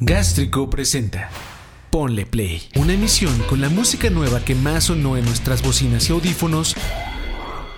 Gástrico presenta Ponle Play, una emisión con la música nueva que más sonó en nuestras bocinas y audífonos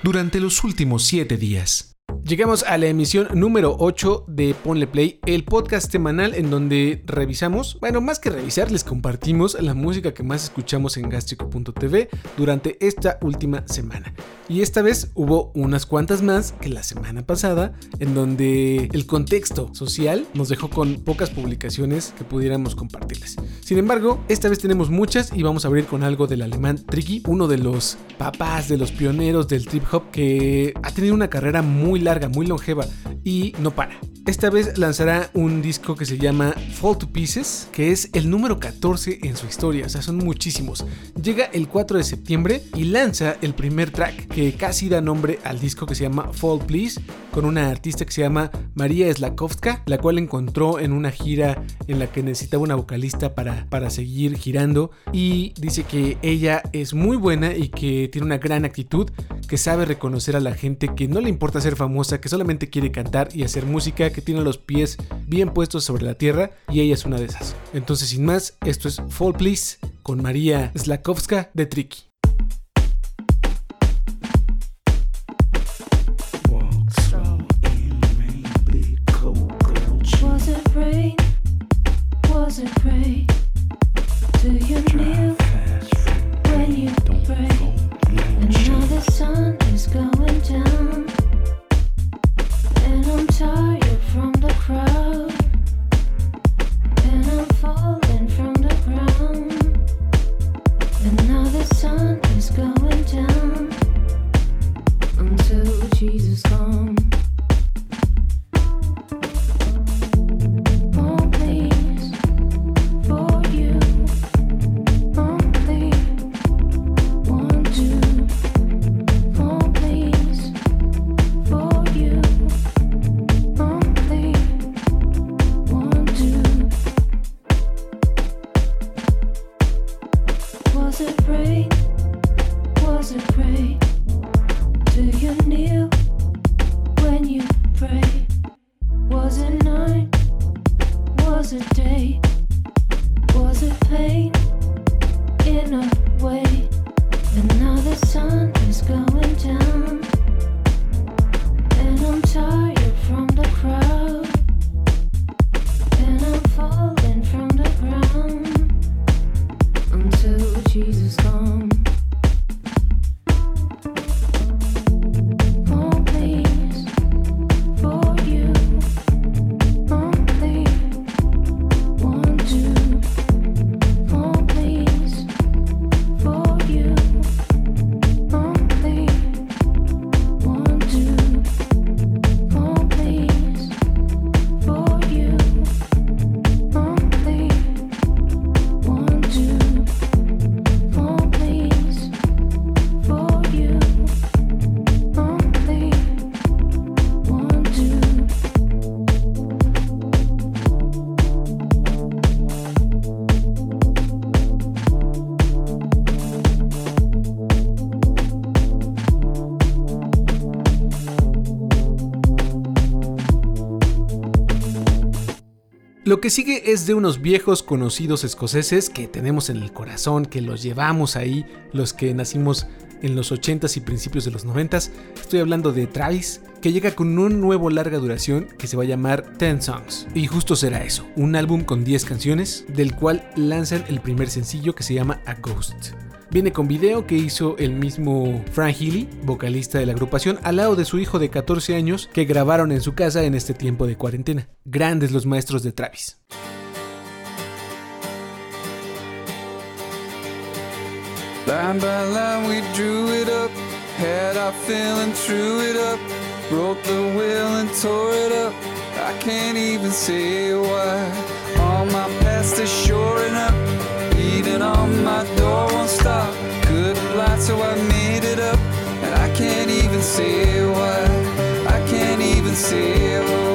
durante los últimos 7 días. Llegamos a la emisión número 8 de Ponle Play, el podcast semanal en donde revisamos, bueno, más que revisar, les compartimos la música que más escuchamos en gastrico.tv durante esta última semana. Y esta vez hubo unas cuantas más que la semana pasada, en donde el contexto social nos dejó con pocas publicaciones que pudiéramos compartirles. Sin embargo, esta vez tenemos muchas y vamos a abrir con algo del alemán Tricky, uno de los papás, de los pioneros del trip hop que ha tenido una carrera muy larga muy longeva y no para. Esta vez lanzará un disco que se llama Fall to Pieces, que es el número 14 en su historia, o sea, son muchísimos. Llega el 4 de septiembre y lanza el primer track que casi da nombre al disco que se llama Fall Please, con una artista que se llama María Slakowska, la cual encontró en una gira en la que necesitaba una vocalista para, para seguir girando y dice que ella es muy buena y que tiene una gran actitud, que sabe reconocer a la gente que no le importa ser famosa, que solamente quiere cantar y hacer música que tiene los pies bien puestos sobre la tierra y ella es una de esas. Entonces, sin más, esto es Fall Please con María Slakowska de Tricky. Sigue es de unos viejos conocidos escoceses que tenemos en el corazón, que los llevamos ahí, los que nacimos en los 80s y principios de los 90s. Estoy hablando de Travis, que llega con un nuevo larga duración que se va a llamar 10 Songs. Y justo será eso, un álbum con 10 canciones, del cual lanzan el primer sencillo que se llama A Ghost. Viene con video que hizo el mismo Frank Healy, vocalista de la agrupación, al lado de su hijo de 14 años que grabaron en su casa en este tiempo de cuarentena. Grandes los maestros de Travis. Line by line we drew it up, had our feeling, threw it up, broke the will and tore it up. I can't even say why. All my past is shoring up. Beating on my door won't stop. Could lie, so I made it up. And I can't even say why. I can't even say why.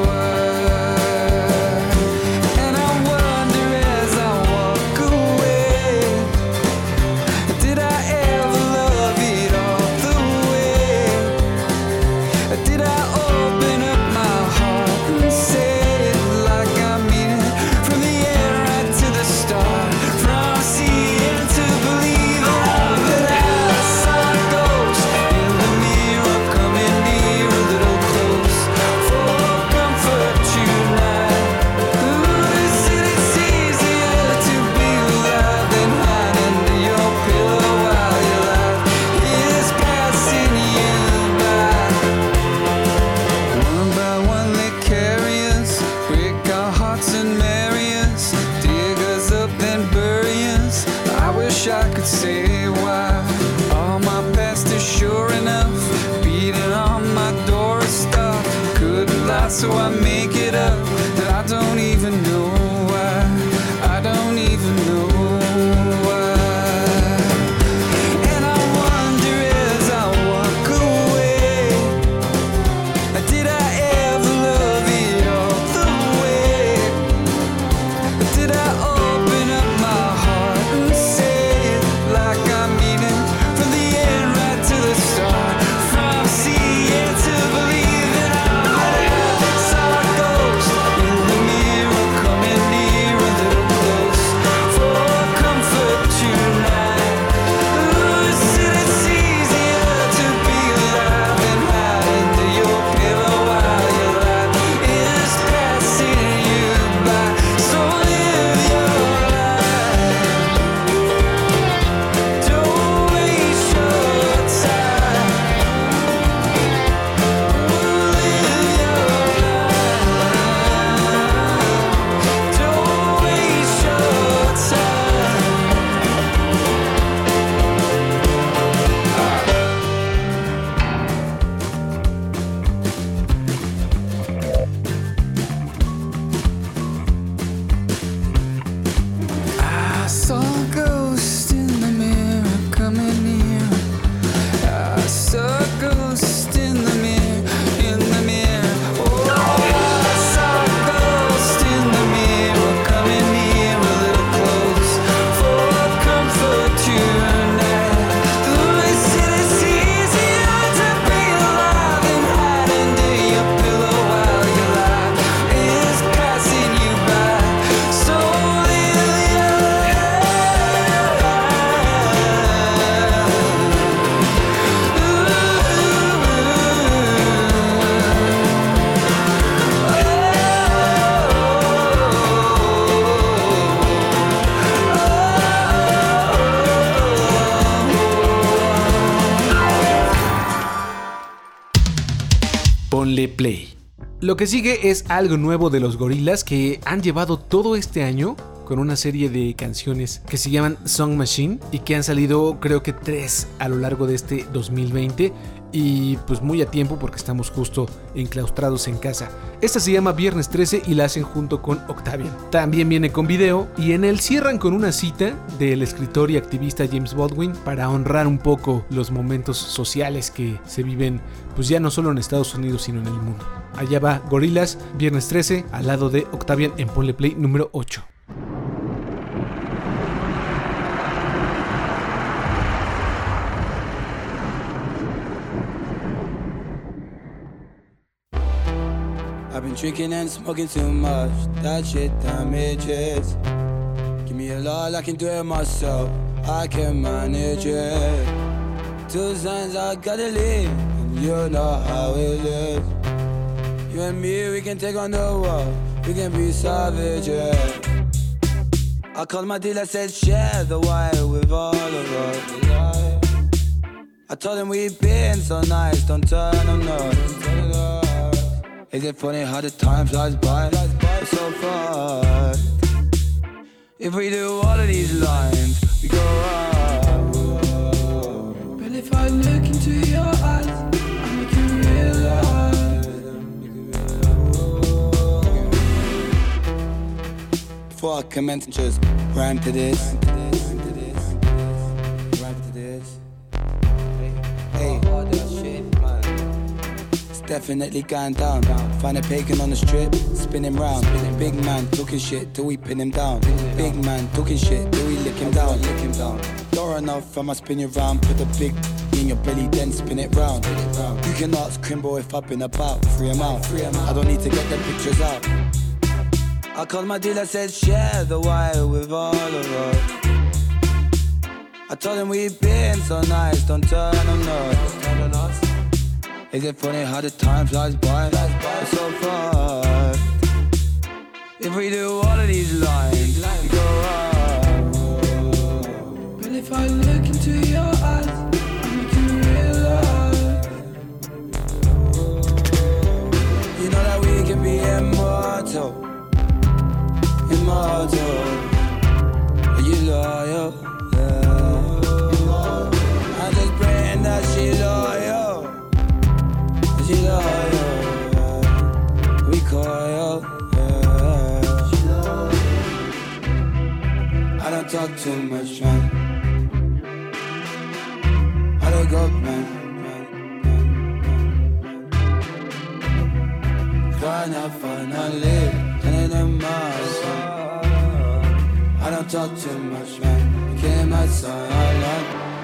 Ponle play. Lo que sigue es algo nuevo de los gorilas que han llevado todo este año con una serie de canciones que se llaman Song Machine y que han salido creo que tres a lo largo de este 2020 y pues muy a tiempo porque estamos justo enclaustrados en casa. Esta se llama Viernes 13 y la hacen junto con Octavian. También viene con video y en él cierran con una cita del escritor y activista James Baldwin para honrar un poco los momentos sociales que se viven pues ya no solo en Estados Unidos sino en el mundo. Allá va Gorilas, Viernes 13, al lado de Octavian en Ponle Play número 8. Drinking and smoking too much. That shit damages. Give me a lot, I can do it myself. I can manage it. Two signs I gotta leave, and you know how it is. You and me, we can take on the world. We can be savages. I called my dealer, said share the wire with all of us. I told him we've been so nice, don't turn on north. Is it funny how the time flies by? It's so fast. If we do all of these lines, we go up. But if I look into your eyes, I make you realize. Before I commence, just rhyme to this. Definitely going down. Find a pagan on the strip, spinning round. Big man talking shit till we pin him down. Big man talking shit till we lick him down. Lick him down. Door enough, I'ma spin you round. Put the big in your belly, then spin it round. You can ask Crimbo if I've been about. Free him out. I don't need to get the pictures out. I called my dealer, said share the wire with all of us. I told him we've been so nice, don't turn on us. Is it funny how the time flies by? Flies It's so fast. If we do all of these lines, we go up. But if I look into your eyes, I make you realize. You know that we can be immortal, immortal. Are you loyal? Talk too much, man. I don't go, man. Find out finally, and in my I don't talk too much, man. Came outside, I love.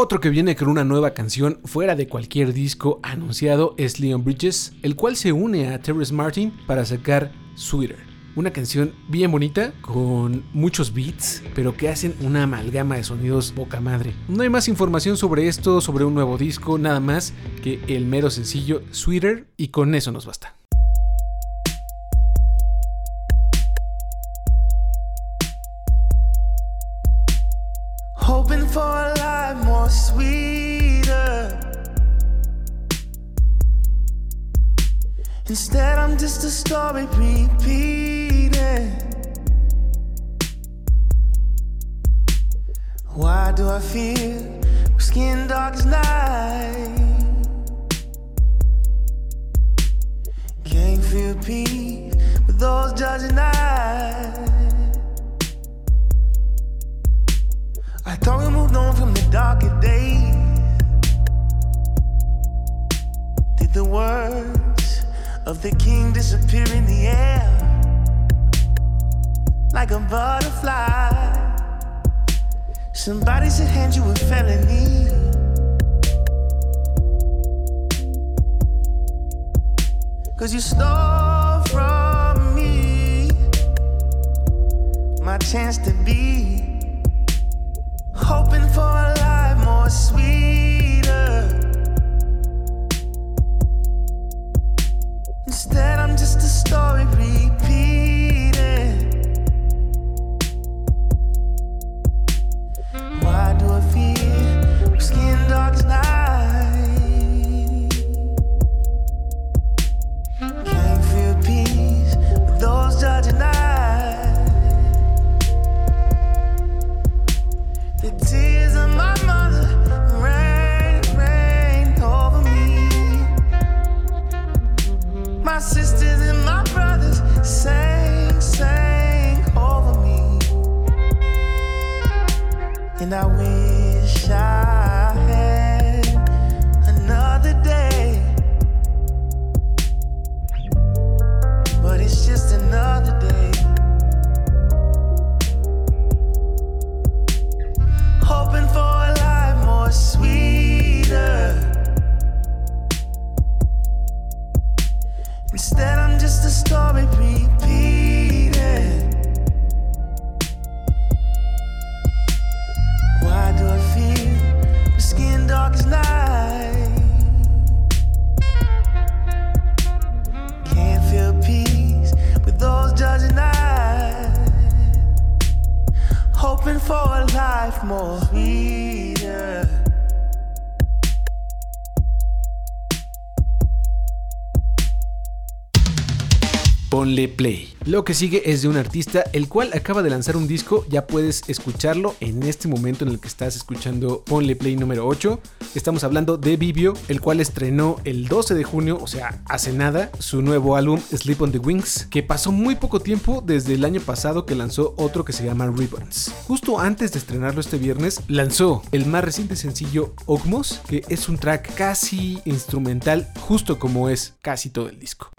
Otro que viene con una nueva canción fuera de cualquier disco anunciado es Leon Bridges, el cual se une a Terrence Martin para sacar Sweeter. Una canción bien bonita, con muchos beats, pero que hacen una amalgama de sonidos boca madre. No hay más información sobre esto, sobre un nuevo disco, nada más que el mero sencillo Sweeter, y con eso nos basta. Sweeter. Instead, I'm just a story repeating. Why do I feel skin dark as night? Can't feel peace with those judging eyes. I thought we moved on from the darker days. Did the words of the king disappear in the air like a butterfly? Somebody said hand you a felony. Cause you stole from me my chance to be hoping for a life more sweeter. Play. Lo que sigue es de un artista el cual acaba de lanzar un disco, ya puedes escucharlo en este momento en el que estás escuchando Ponle Play número 8. Estamos hablando de Vivio, el cual estrenó el 12 de junio, o sea, hace nada, su nuevo álbum Sleep on the Wings, que pasó muy poco tiempo desde el año pasado que lanzó otro que se llama Ribbons. Justo antes de estrenarlo este viernes, lanzó el más reciente sencillo Ogmos, que es un track casi instrumental, justo como es casi todo el disco.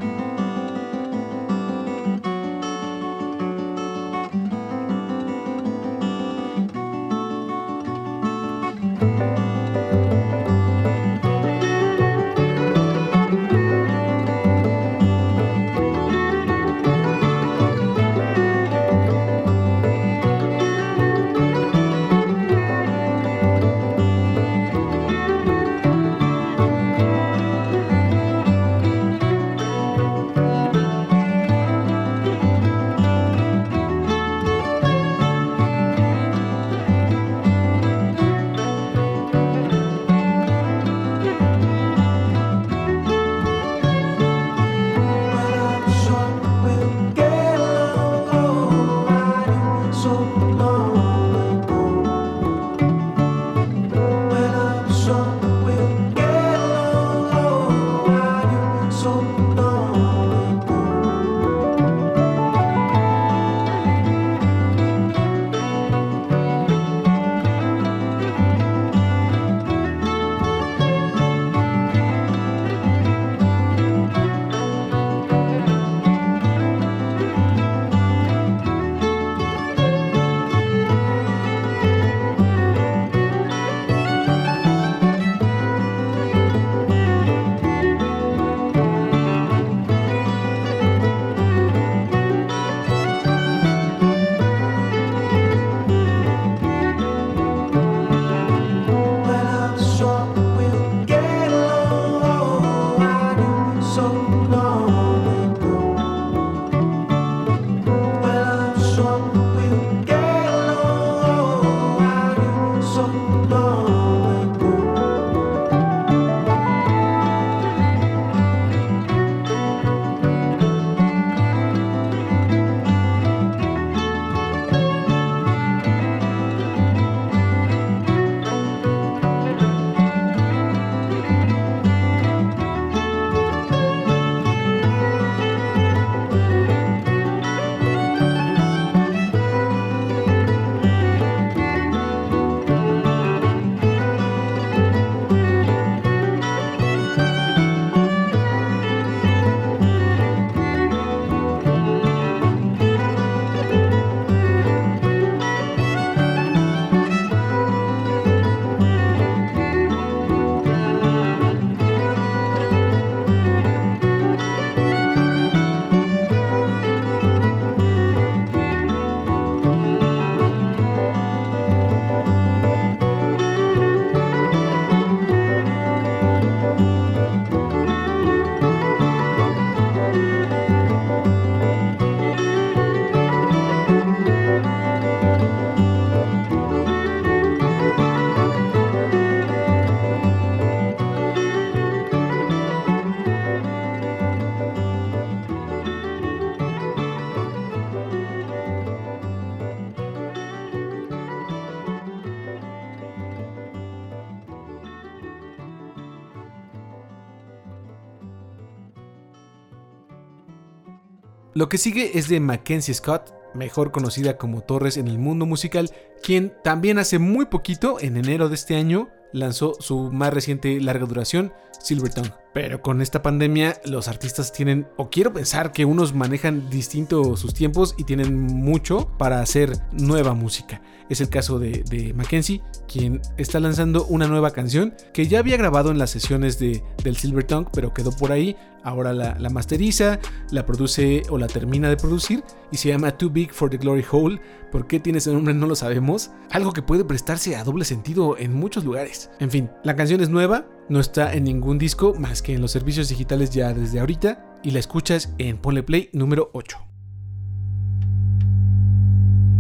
Lo que sigue es de Mackenzie Scott, mejor conocida como Torres en el mundo musical, quien también hace muy poquito, en enero de este año, lanzó su más reciente larga duración, Silver Tongue. Pero con esta pandemia los artistas tienen, o quiero pensar que unos manejan distinto sus tiempos y tienen mucho para hacer nueva música. Es el caso de, Mackenzie, quien está lanzando una nueva canción que ya había grabado en las sesiones de, del Silver Tongue, pero quedó por ahí. Ahora la, la masteriza, la produce o la termina de producir y se llama Too Big for the Glory Hole. ¿Por qué tiene ese nombre? No lo sabemos. Algo que puede prestarse a doble sentido en muchos lugares. En fin, la canción es nueva, no está en ningún disco más que en los servicios digitales ya desde ahorita y la escuchas en Ponle Play número 8.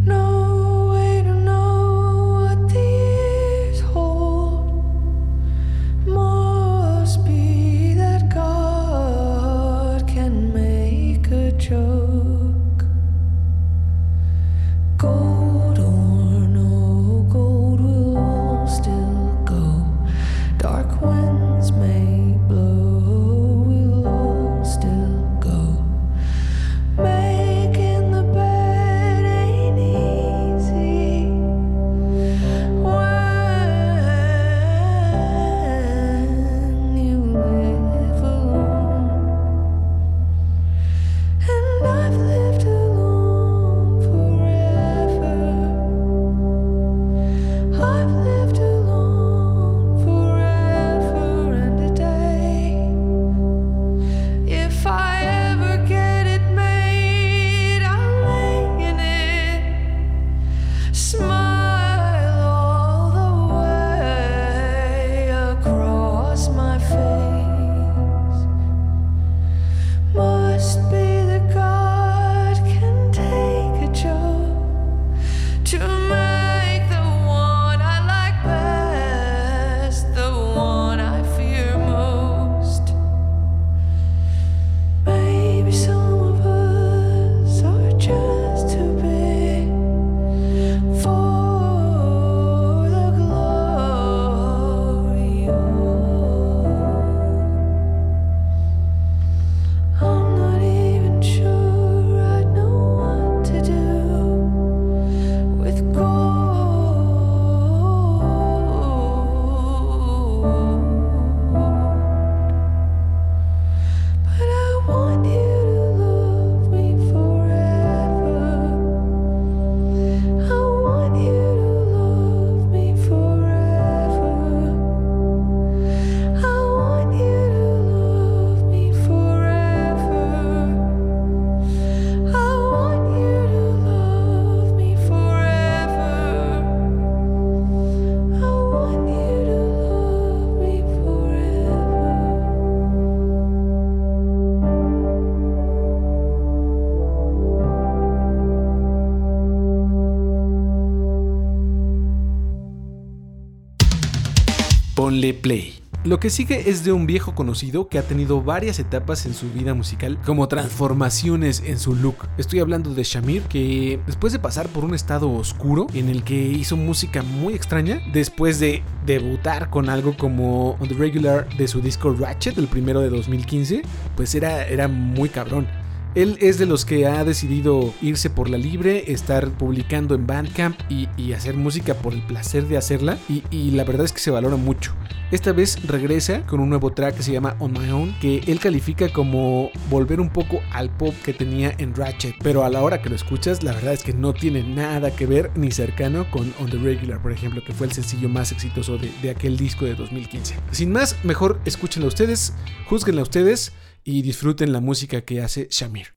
show Ponle Play. Lo que sigue es de un viejo conocido que ha tenido varias etapas en su vida musical, como transformaciones en su look. Estoy hablando de Shamir, que después de pasar por un estado oscuro en el que hizo música muy extraña, después de debutar con algo como On the Regular de su disco Ratchet, el primero de 2015, pues era, era muy cabrón. Él es de los que ha decidido irse por la libre, estar publicando en Bandcamp y, hacer música por el placer de hacerla. Y, la verdad es que se valora mucho. Esta vez regresa con un nuevo track que se llama On My Own, que él califica como volver un poco al pop que tenía en Ratchet. Pero a la hora que lo escuchas, la verdad es que no tiene nada que ver ni cercano con On the Regular, por ejemplo, que fue el sencillo más exitoso de, aquel disco de 2015. Sin más, mejor escúchenla ustedes, juzguenla ustedes y disfruten la música que hace Shamir.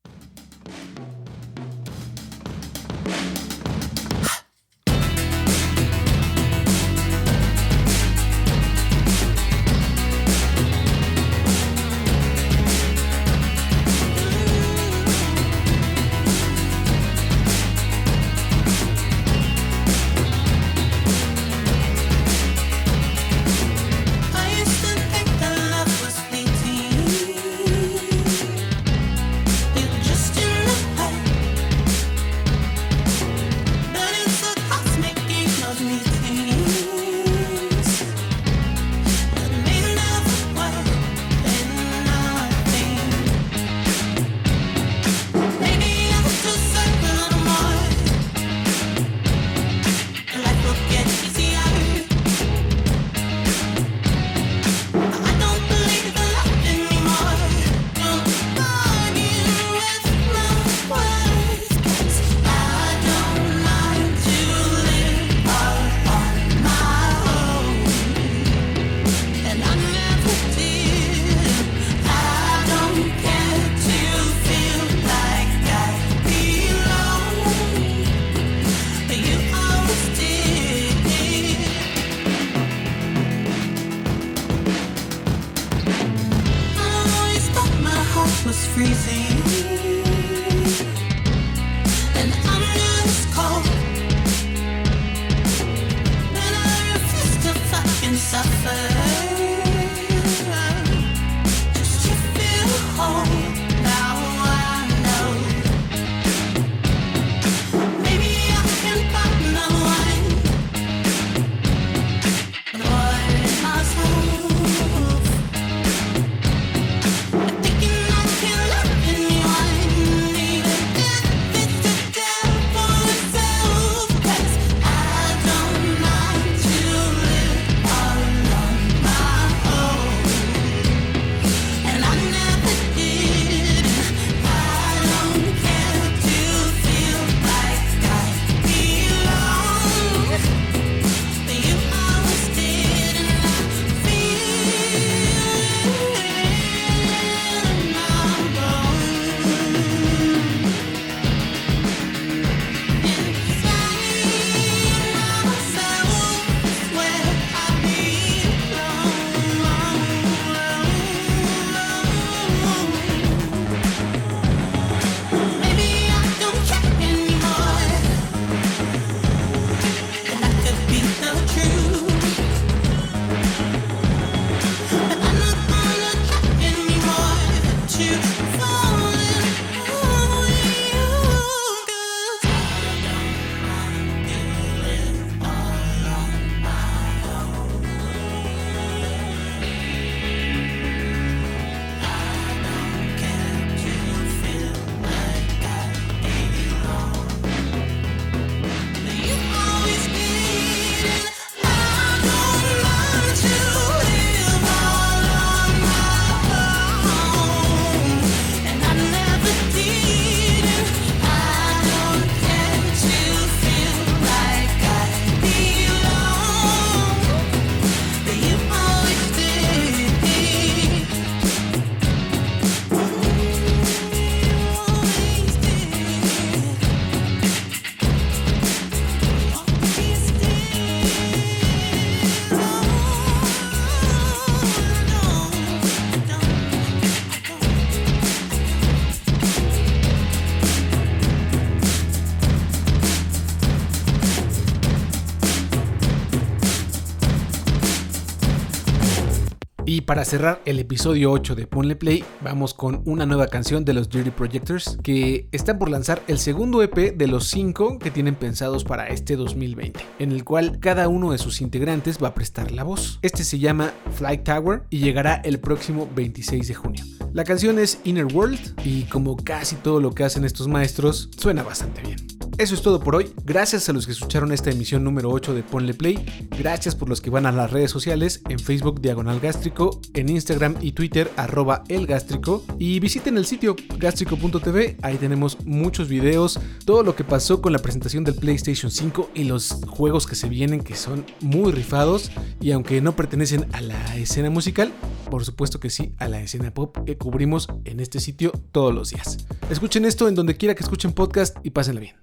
Y para cerrar el episodio 8 de Ponle Play, vamos con una nueva canción de los Dirty Projectors que están por lanzar el segundo EP de los 5 que tienen pensados para este 2020, en el cual cada uno de sus integrantes va a prestar la voz. Este se llama Flight Tower y llegará el próximo 26 de junio. La canción es Inner World y como casi todo lo que hacen estos maestros, suena bastante bien. Eso es todo por hoy. Gracias a los que escucharon esta emisión número 8 de Ponle Play. Gracias por los que van a las redes sociales, en Facebook Diagonal Gástrico, en Instagram y Twitter arroba El Gástrico. Y visiten el sitio gástrico.tv, ahí tenemos muchos videos, todo lo que pasó con la presentación del PlayStation 5 y los juegos que se vienen que son muy rifados. Y aunque no pertenecen a la escena musical, por supuesto que sí a la escena pop que cubrimos en este sitio todos los días. Escuchen esto en donde quiera que escuchen podcast y pásenla bien.